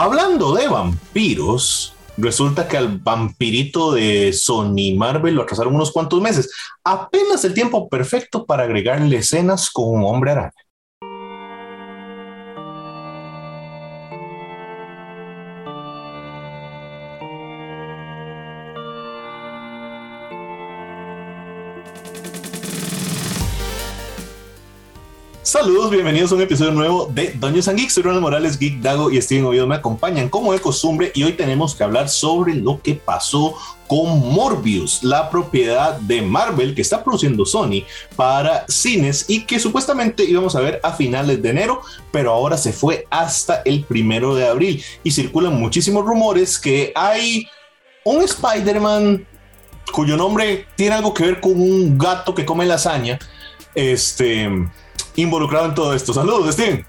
Hablando de vampiros, resulta que al vampirito de Sony Marvel lo atrasaron unos cuantos meses. Apenas el tiempo perfecto para agregarle escenas con un hombre araña. Saludos, bienvenidos a un episodio nuevo de Dungeons and Geeks. Soy Ronald Morales, Geek Dago y Steven Oviedo me acompañan como de costumbre y hoy tenemos que hablar sobre lo que pasó con Morbius, la propiedad de Marvel que está produciendo Sony para cines y que supuestamente íbamos a ver a finales de enero, pero ahora se fue hasta el primero de abril y circulan muchísimos rumores que hay un Spider-Man cuyo nombre tiene algo que ver con un gato que come lasaña. Este involucrado en todo esto. Saludos, Steven.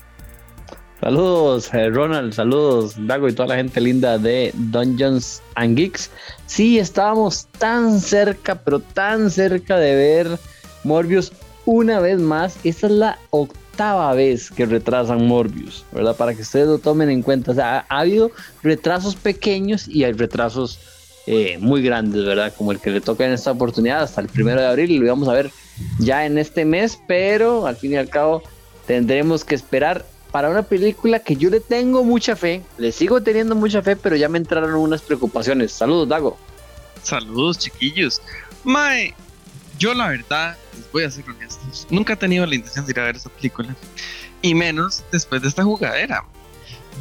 Saludos, eh, Ronald, saludos, Dago y toda la gente linda de Dungeons and Geeks. Sí, estábamos tan cerca, pero tan cerca de ver Morbius una vez más. Esta es la octava vez que retrasan Morbius, ¿verdad? Para que ustedes lo tomen en cuenta. O sea, ha, habido retrasos pequeños y hay retrasos eh, muy grandes, ¿verdad? Como el que le toca en esta oportunidad hasta el primero de abril lo vamos a ver ya en este mes, pero al fin y al cabo tendremos que esperar para una película que yo le tengo mucha fe, le sigo teniendo mucha fe, pero ya me entraron unas preocupaciones. Saludos, Dago. Saludos, chiquillos. Mae, yo la verdad, les voy a ser honestos, nunca he tenido la intención de ir a ver esa película, y menos después de esta jugadera.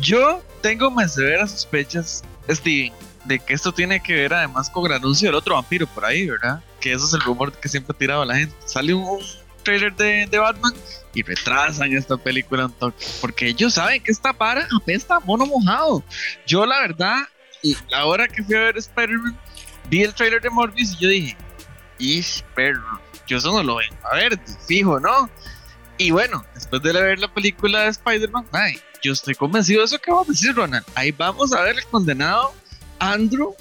Yo tengo más severas sospechas, Steven, de que esto tiene que ver además con el anuncio del otro vampiro por ahí, ¿verdad? Que eso es el rumor que siempre ha tirado la gente. Sale un, trailer de, de, Batman y retrasan esta película un toque. Porque ellos saben que esta para apesta mono mojado. Yo, la verdad, la hora que fui a ver Spider-Man, vi el trailer de Morbius y yo dije, ¡Ish, perro! Yo eso no lo vengo a ver, fijo, ¿no? Y bueno, después de ver la película de Spider-Man, yo estoy convencido de eso que vamos a decir, Ronald. Ahí vamos a ver el condenado Andrew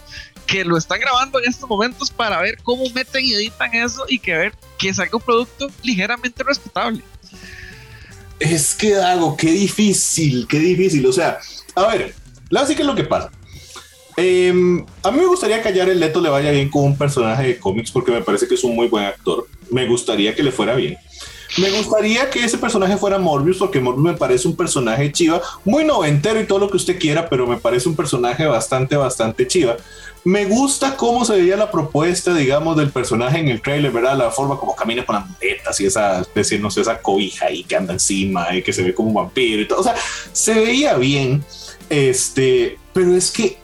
que lo están grabando en estos momentos para ver cómo meten y editan eso y que ver que salga un producto ligeramente respetable. Es que hago, qué difícil, qué difícil. O sea, a ver, la verdad que es lo que pasa. Em, a mí me gustaría que Jared Leto le vaya bien con un personaje de cómics porque me parece que es un muy buen actor. Me gustaría que le fuera bien. Me gustaría que ese personaje fuera Morbius, porque Morbius me parece un personaje chiva, muy noventero y todo lo que usted quiera, pero me parece un personaje bastante, bastante chiva. Me gusta cómo se veía la propuesta, digamos, del personaje en el trailer, ¿verdad? La forma como camina con las muletas y esa especie, no sé, esa cobija ahí que anda encima y que se ve como un vampiro y todo. O sea, se veía bien, este, pero es que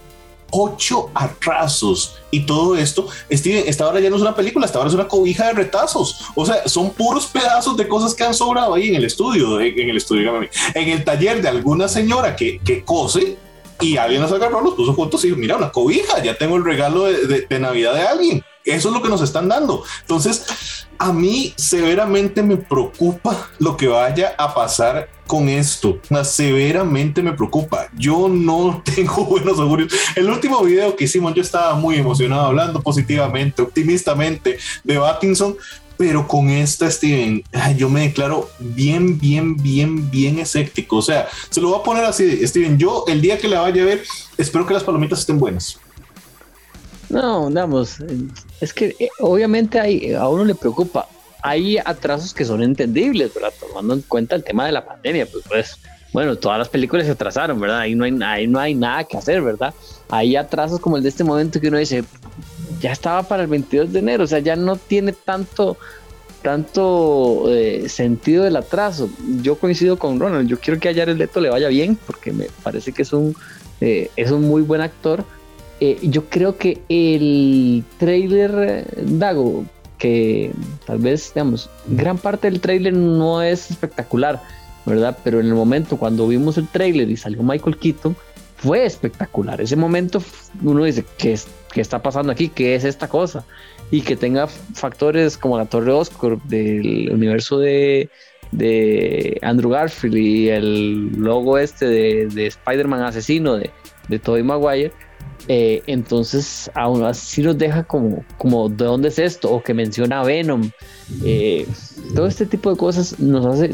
ocho atrasos y todo esto, Steven, esta hora ya no es una película, esta hora es una cobija de retazos. O sea, son puros pedazos de cosas que han sobrado ahí en el estudio, en, el estudio, en el taller de alguna señora que, que cose y alguien nos agarró, los puso juntos y dijo, mira, una cobija, ya tengo el regalo de, de Navidad de alguien. Eso es lo que nos están dando. Entonces, a mí severamente me preocupa lo que vaya a pasar con esto. Severamente me preocupa. Yo no tengo buenos augurios. El último video que hicimos, yo estaba muy emocionado hablando positivamente, optimistamente de Battinson, pero con esta Steven, yo me declaro bien, bien, bien, bien escéptico. O sea, se lo voy a poner así, Steven. Yo el día que la vaya a ver, espero que las palomitas estén buenas. No, vamos, es que eh, obviamente hay, a uno le preocupa. Hay atrasos que son entendibles, ¿verdad? Tomando en cuenta el tema de la pandemia, pues, pues bueno, todas las películas se atrasaron, ¿verdad? Ahí no hay, ahí no hay nada que hacer, ¿verdad? Hay atrasos como el de este momento que uno dice, ya estaba para el 22 de enero, o sea, ya no tiene tanto, tanto eh, sentido el atraso. Yo coincido con Ronald, yo quiero que a Jared Leto le vaya bien, porque me parece que es un, eh, es un muy buen actor eh, yo creo que el trailer Dago, que tal vez, digamos, gran parte del trailer no es espectacular, ¿verdad? Pero en el momento cuando vimos el trailer y salió Michael Keaton, fue espectacular. Ese momento uno dice, ¿qué, qué está pasando aquí? ¿Qué es esta cosa? Y que tenga factores como la Torre Oscar del universo de, de Andrew Garfield y el logo este de, de Spider-Man asesino de, de Tobey Maguire eh, entonces, aún así nos deja como, como, ¿de dónde es esto? O que menciona Venom. Eh, todo este tipo de cosas nos hace,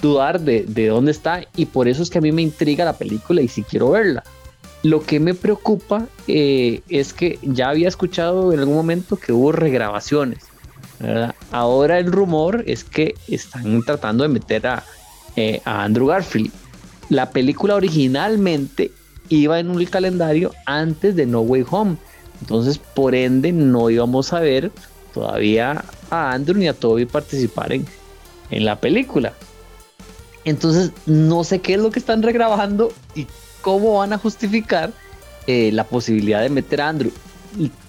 dudar de, de dónde está y por eso es que a mí me intriga la película y si quiero verla. Lo que me preocupa eh, es que ya había escuchado en algún momento que hubo regrabaciones. ¿verdad? Ahora el rumor es que están tratando de meter a, eh, a Andrew Garfield. La película originalmente iba en un calendario antes de No Way Home. Entonces, por ende, no íbamos a ver todavía a Andrew ni a Toby participar en, en la película. Entonces, no sé qué es lo que están regrabando y cómo van a justificar eh, la posibilidad de meter a Andrew.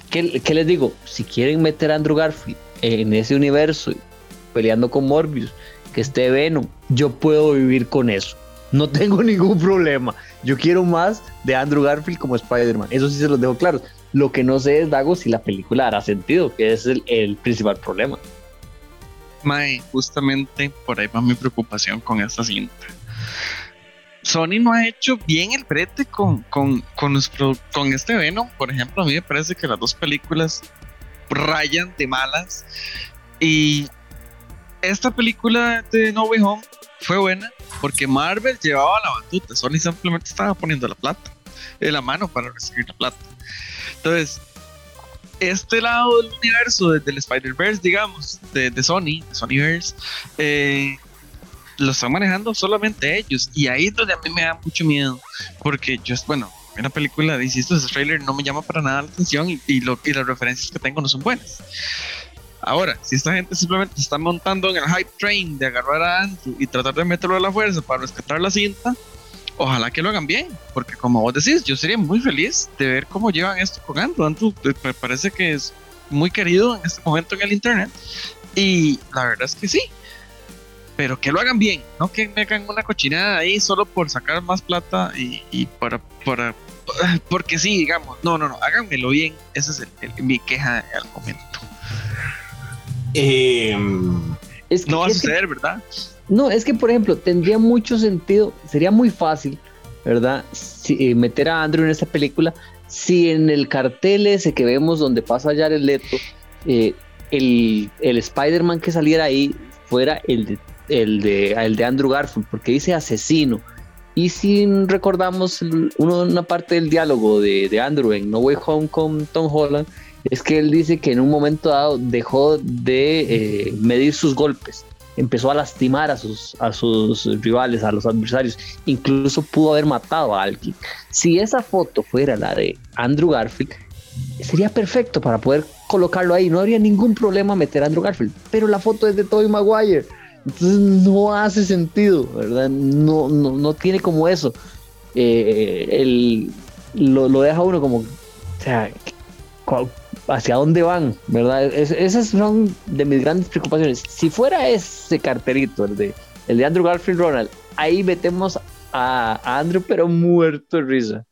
¿Qué, ¿Qué, les digo? Si quieren meter a Andrew Garfield en ese universo, peleando con Morbius, que esté Venom, yo puedo vivir con eso. No tengo ningún problema. Yo quiero más de Andrew Garfield como Spider-Man. Eso sí se los dejo claro. Lo que no sé es, Dago, si la película hará sentido, que es el, principal problema. Mae, justamente por ahí va mi preocupación con esta cinta. Sony no ha hecho bien el brete con, con, con este Venom. Por ejemplo, a mí me parece que las dos películas rayan de malas. Y esta película de No Way Home fue buena porque Marvel llevaba la batuta. Sony simplemente estaba poniendo la plata en la mano para recibir la plata. Entonces, este lado del universo de, del Spider-Verse, digamos, de, de, Sony, de Sonyverse, eh, lo están manejando solamente ellos. Y ahí es donde a mí me da mucho miedo. Porque yo, bueno, en la película, insisto, ese trailer no me llama para nada la atención y, y, lo, y las referencias que tengo no son buenas. Ahora, si esta gente simplemente se está montando en el hype train de agarrar a Andrew y tratar de meterlo a la fuerza para rescatar la cinta, ojalá que lo hagan bien, porque como vos decís, yo sería muy feliz de ver cómo llevan esto con Andrew. Andrew me parece que es muy querido en este momento en el internet y la verdad es que sí. Pero que lo hagan bien, no que me hagan una cochinada ahí solo por sacar más plata y, y para, para, porque sí, digamos, no, no, no, háganmelo bien, esa es el, el, mi queja al momento. Eh, es que, no va a suceder, que, ¿verdad? No, es que por ejemplo, tendría mucho sentido, sería muy fácil, ¿verdad? Si, eh, meter a Andrew en esta película, si en el cartel ese que vemos donde pasa ya el Leto, eh, el, el Spider-Man que saliera ahí fuera el de, el, de, el de Andrew Garfield, porque dice asesino. Y si recordamos uno, una parte del diálogo de, de Andrew en No Way Home con Tom Holland, es que él dice que en un momento dado dejó de eh, medir sus golpes, empezó a lastimar a sus, a sus rivales, a los adversarios, incluso pudo haber matado a alguien. Si esa foto fuera la de Andrew Garfield, sería perfecto para poder colocarlo ahí, no habría ningún problema meter a Andrew Garfield, pero la foto es de Tobey Maguire. Entonces no hace sentido, ¿verdad? No, no, no tiene como eso. Eh, lo, lo, deja uno como, o sea, hacia dónde van, ¿verdad? Es, esas son de mis grandes preocupaciones. Si fuera ese carterito, el de, el de Andrew Garfield Ronald, ahí metemos a, a Andrew, pero muerto de risa.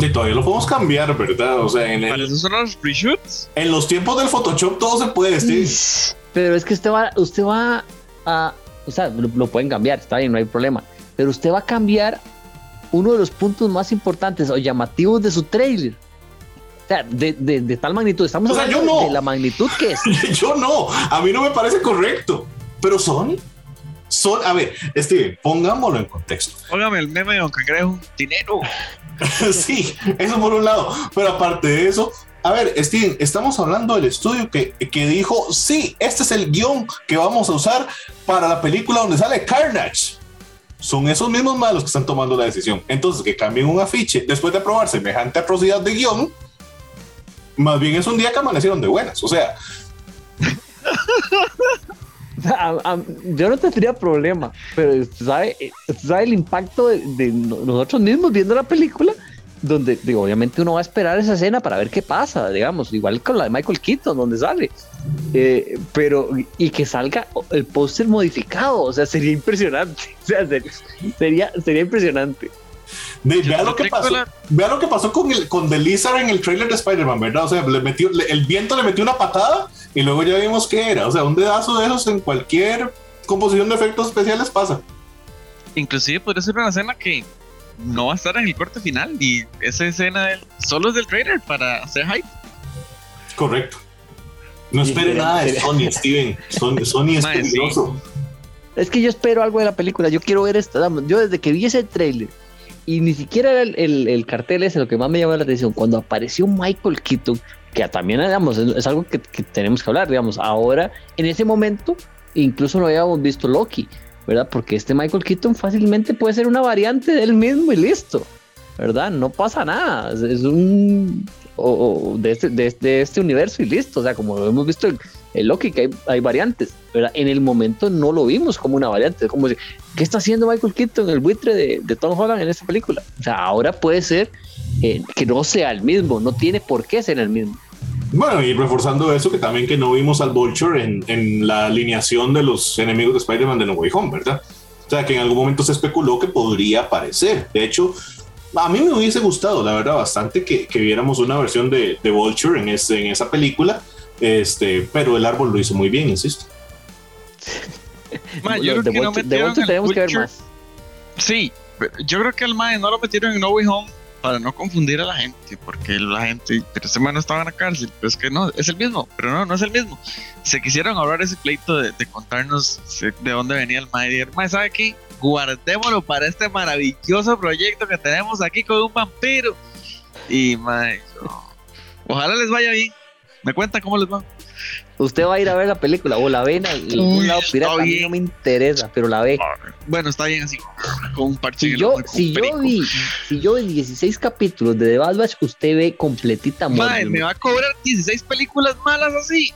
Y todavía lo podemos cambiar, ¿verdad? O sea, en, el, ¿Para eso son los reshoots? en los tiempos del Photoshop todo se puede vestir. Pero es que usted va, usted va a, o sea, lo, lo, pueden cambiar, está bien, no hay problema. Pero usted va a cambiar uno de los puntos más importantes o llamativos de su trailer. O sea, de, de, de tal magnitud. Estamos o sea, hablando yo no. de la magnitud que es. yo no. A mí no me parece correcto. Pero Sony. Son, a ver, Steven, pongámoslo en contexto. Póngame el meme de Don Cangrejo, dinero. sí, eso por un lado. Pero aparte de eso, a ver, Steven, estamos hablando del estudio que, que dijo, sí, este es el guion que vamos a usar para la película donde sale Carnage. Son esos mismos malos que están tomando la decisión. Entonces, que cambien un afiche después de aprobar semejante atrocidad de guion, más bien es un día que amanecieron de buenas. O sea, yo no tendría problema, pero ¿sabe, sabe el impacto de, nosotros mismos viendo la película, donde digo, obviamente uno va a esperar esa escena para ver qué pasa, digamos, igual con la de Michael Keaton, donde sale, eh, pero y que salga el póster modificado, o sea, sería impresionante, sea, sería, sería, sería impresionante. De, vea, lo que pasó, la... vea lo que pasó con, el, con The Lizard en el trailer de Spider-Man, ¿verdad? O sea, le metió, le, el viento le metió una patada y luego ya vimos qué era. O sea, un dedazo de esos en cualquier composición de efectos especiales pasa. Inclusive podría ser una escena que no va a estar en el corte final y esa escena del, solo es del trailer para hacer hype. Correcto. No espere nada de Sony, Steven. Sony, Sony es peligroso. Es que yo espero algo de la película, yo quiero ver esto. Yo desde que vi ese trailer y ni siquiera era el, el, cartel ese lo que más me llamó la atención, cuando apareció Michael Keaton, que también digamos, es, algo que, tenemos que hablar, digamos, ahora, en ese momento, incluso no habíamos visto Loki, ¿verdad? Porque este Michael Keaton fácilmente puede ser una variante de él mismo y listo, ¿verdad? No pasa nada, es un... O, de, este, de, este universo y listo, o sea, como lo hemos visto el Loki, que hay, variantes, ¿verdad? En el momento no lo vimos como una variante, como si, ¿qué está haciendo Michael Keaton, el buitre de, de Tom Holland en esta película? O sea, ahora puede ser eh, que no sea el mismo, no tiene por qué ser el mismo. Bueno, y reforzando eso, que también que no vimos al Vulture en, en la alineación de los enemigos de Spider-Man de No Way Home, ¿verdad? O sea, que en algún momento se especuló que podría aparecer. De hecho, a mí me hubiese gustado, la verdad, bastante que, que viéramos una versión de, de Vulture en, ese, en esa película este, pero el árbol lo hizo muy bien, insisto. yo creo que no tenemos que ver más. Sí, yo creo que el Mae no lo metieron en No Way Home para no confundir a la gente, porque la gente, pero ese no estaba en la cárcel, pero es que no, es el mismo, pero no, no es el mismo. Se quisieron ahorrar ese pleito de, contarnos de dónde venía el Mae y el Mae, ¿sabe qué? Guardémoslo para este maravilloso proyecto que tenemos aquí con un vampiro. Y Mae, ojalá les vaya bien. ¿Me cuenta cómo les va? Usted va a ir a ver la película o la ve en algún lado pirata. A mí no me interesa, pero la ve. Bueno, está bien así, con un parche. Si, yo, si, yo vi, si yo vi 16 capítulos de The Bad Batch, usted ve completita Madre, me va a cobrar 16 películas malas así.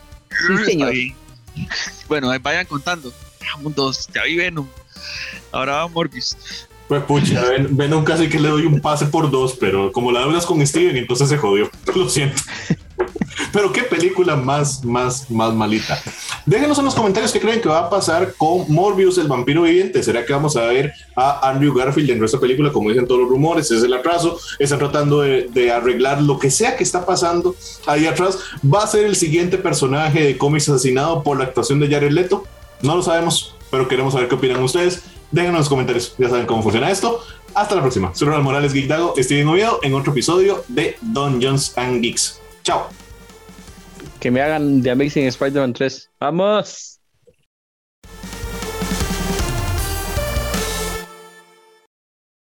Sí, señor. Bueno, vayan contando. Dos, ya vi Venom. Ahora va Morbius. Pues pucha, Venom casi que le doy un pase por dos, pero como la deudas con Steven, entonces se jodió. Lo siento. Pero qué película más, más, más malita. Déjenos en los comentarios qué creen que va a pasar con Morbius, el vampiro viviente. ¿Será que vamos a ver a Andrew Garfield en nuestra película, como dicen todos los rumores? Es el atraso. Están tratando de, arreglar lo que sea que está pasando ahí atrás. ¿Va a ser el siguiente personaje de cómics asesinado por la actuación de Jared Leto? No lo sabemos, pero queremos saber qué opinan ustedes. Déjenos en los comentarios, ya saben cómo funciona esto. Hasta la próxima. Soy Ronald Morales Geek Dago, estoy en Oviedo en otro episodio de Dungeons and Geeks. Chao que me hagan The Amazing Spider-Man 3. ¡Vamos!